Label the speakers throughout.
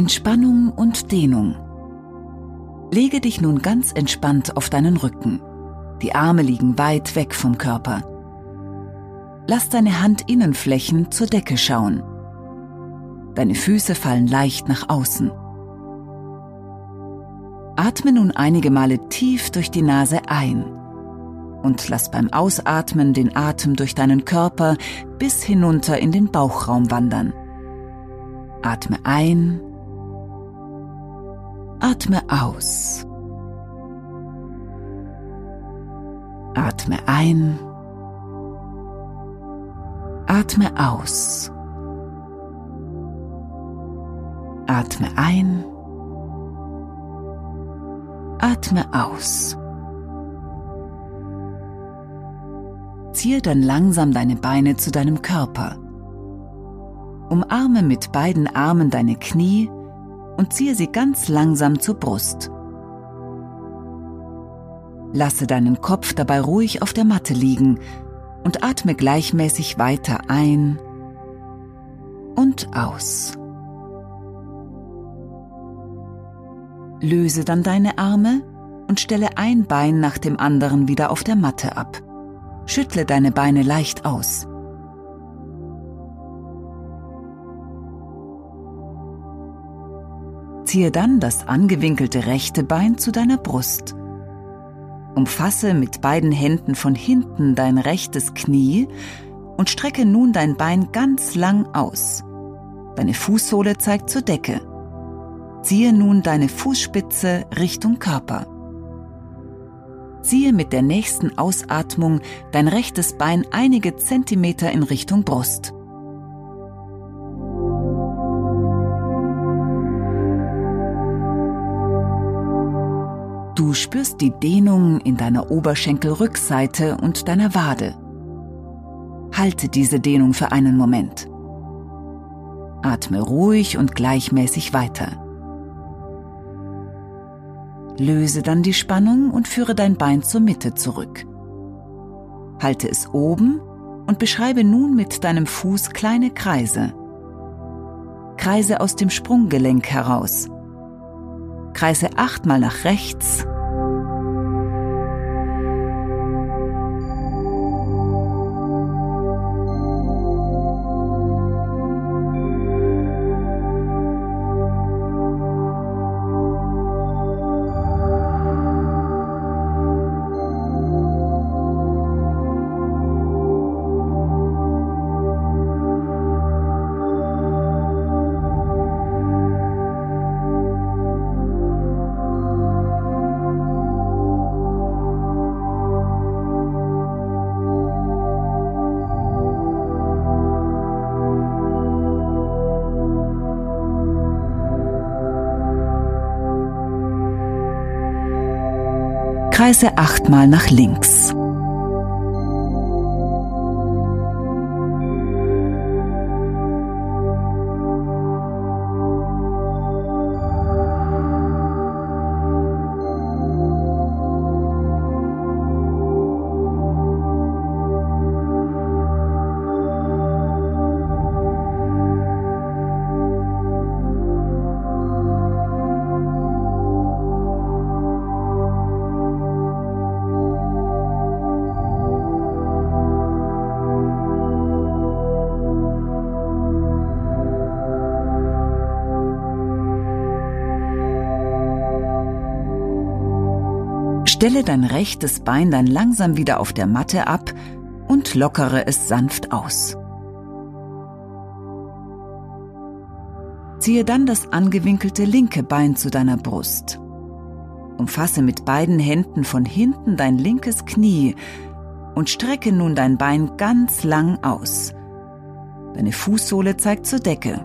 Speaker 1: Entspannung und Dehnung. Lege dich nun ganz entspannt auf deinen Rücken. Die Arme liegen weit weg vom Körper. Lass deine Handinnenflächen zur Decke schauen. Deine Füße fallen leicht nach außen. Atme nun einige Male tief durch die Nase ein und lass beim Ausatmen den Atem durch deinen Körper bis hinunter in den Bauchraum wandern. Atme ein, atme aus. Atme ein, atme aus. Atme ein, atme aus. Ziehe dann langsam deine Beine zu deinem Körper. Umarme mit beiden Armen deine Knie und ziehe sie ganz langsam zur Brust. Lasse deinen Kopf dabei ruhig auf der Matte liegen und atme gleichmäßig weiter ein und aus. Löse dann deine Arme und stelle ein Bein nach dem anderen wieder auf der Matte ab. Schüttle deine Beine leicht aus. Ziehe dann das angewinkelte rechte Bein zu deiner Brust. Umfasse mit beiden Händen von hinten dein rechtes Knie und strecke nun dein Bein ganz lang aus. Deine Fußsohle zeigt zur Decke. Ziehe nun deine Fußspitze Richtung Körper. Ziehe mit der nächsten Ausatmung dein rechtes Bein einige Zentimeter in Richtung Brust. Du spürst die Dehnung in deiner Oberschenkelrückseite und deiner Wade. Halte diese Dehnung für einen Moment. Atme ruhig und gleichmäßig weiter. Löse dann die Spannung und führe dein Bein zur Mitte zurück. Halte es oben und beschreibe nun mit deinem Fuß kleine Kreise. Kreise aus dem Sprunggelenk heraus. Kreise achtmal nach rechts Kreise achtmal nach links. Stelle dein rechtes Bein dann langsam wieder auf der Matte ab und lockere es sanft aus. Ziehe dann das angewinkelte linke Bein zu deiner Brust. Umfasse mit beiden Händen von hinten dein linkes Knie und strecke nun dein Bein ganz lang aus. Deine Fußsohle zeigt zur Decke.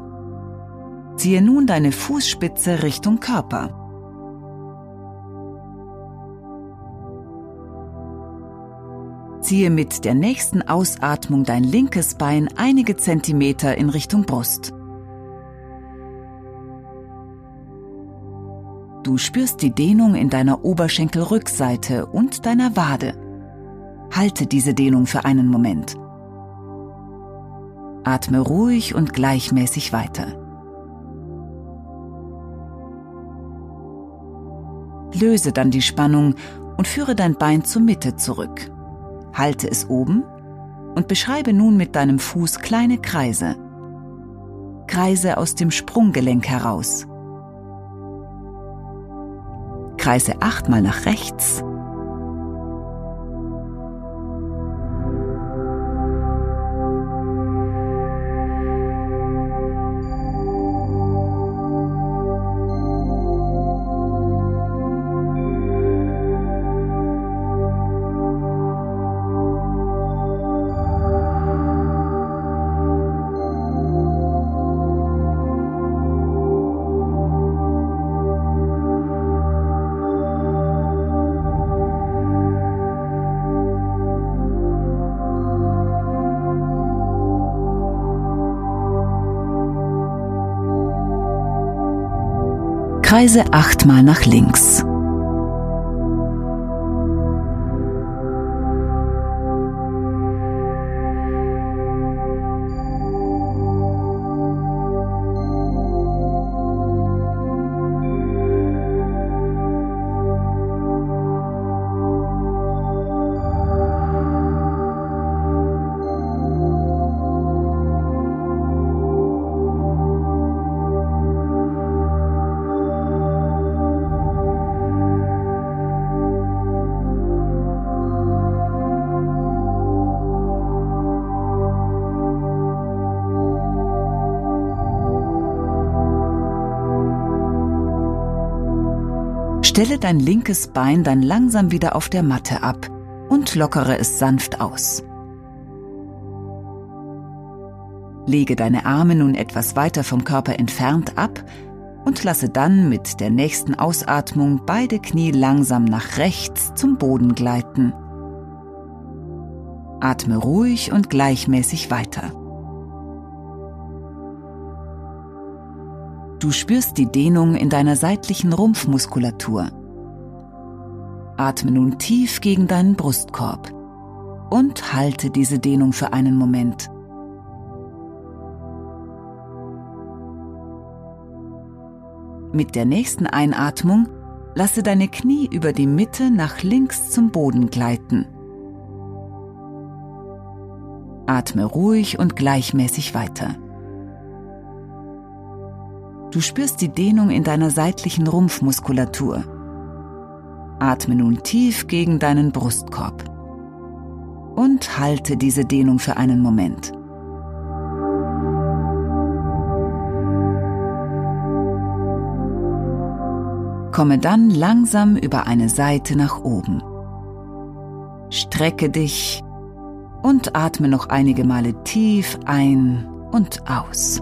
Speaker 1: Ziehe nun deine Fußspitze Richtung Körper. Ziehe mit der nächsten Ausatmung dein linkes Bein einige Zentimeter in Richtung Brust. Du spürst die Dehnung in deiner Oberschenkelrückseite und deiner Wade. Halte diese Dehnung für einen Moment. Atme ruhig und gleichmäßig weiter. Löse dann die Spannung und führe dein Bein zur Mitte zurück. Halte es oben und beschreibe nun mit deinem Fuß kleine Kreise. Kreise aus dem Sprunggelenk heraus. Kreise achtmal nach rechts Kreise achtmal nach links. Stelle dein linkes Bein dann langsam wieder auf der Matte ab und lockere es sanft aus. Lege deine Arme nun etwas weiter vom Körper entfernt ab und lasse dann mit der nächsten Ausatmung beide Knie langsam nach rechts zum Boden gleiten. Atme ruhig und gleichmäßig weiter. Du spürst die Dehnung in deiner seitlichen Rumpfmuskulatur. Atme nun tief gegen deinen Brustkorb und halte diese Dehnung für einen Moment. Mit der nächsten Einatmung lasse deine Knie über die Mitte nach links zum Boden gleiten. Atme ruhig und gleichmäßig weiter. Du spürst die Dehnung in deiner seitlichen Rumpfmuskulatur. Atme nun tief gegen deinen Brustkorb und halte diese Dehnung für einen Moment. Komme dann langsam über eine Seite nach oben. Strecke dich und atme noch einige Male tief ein und aus.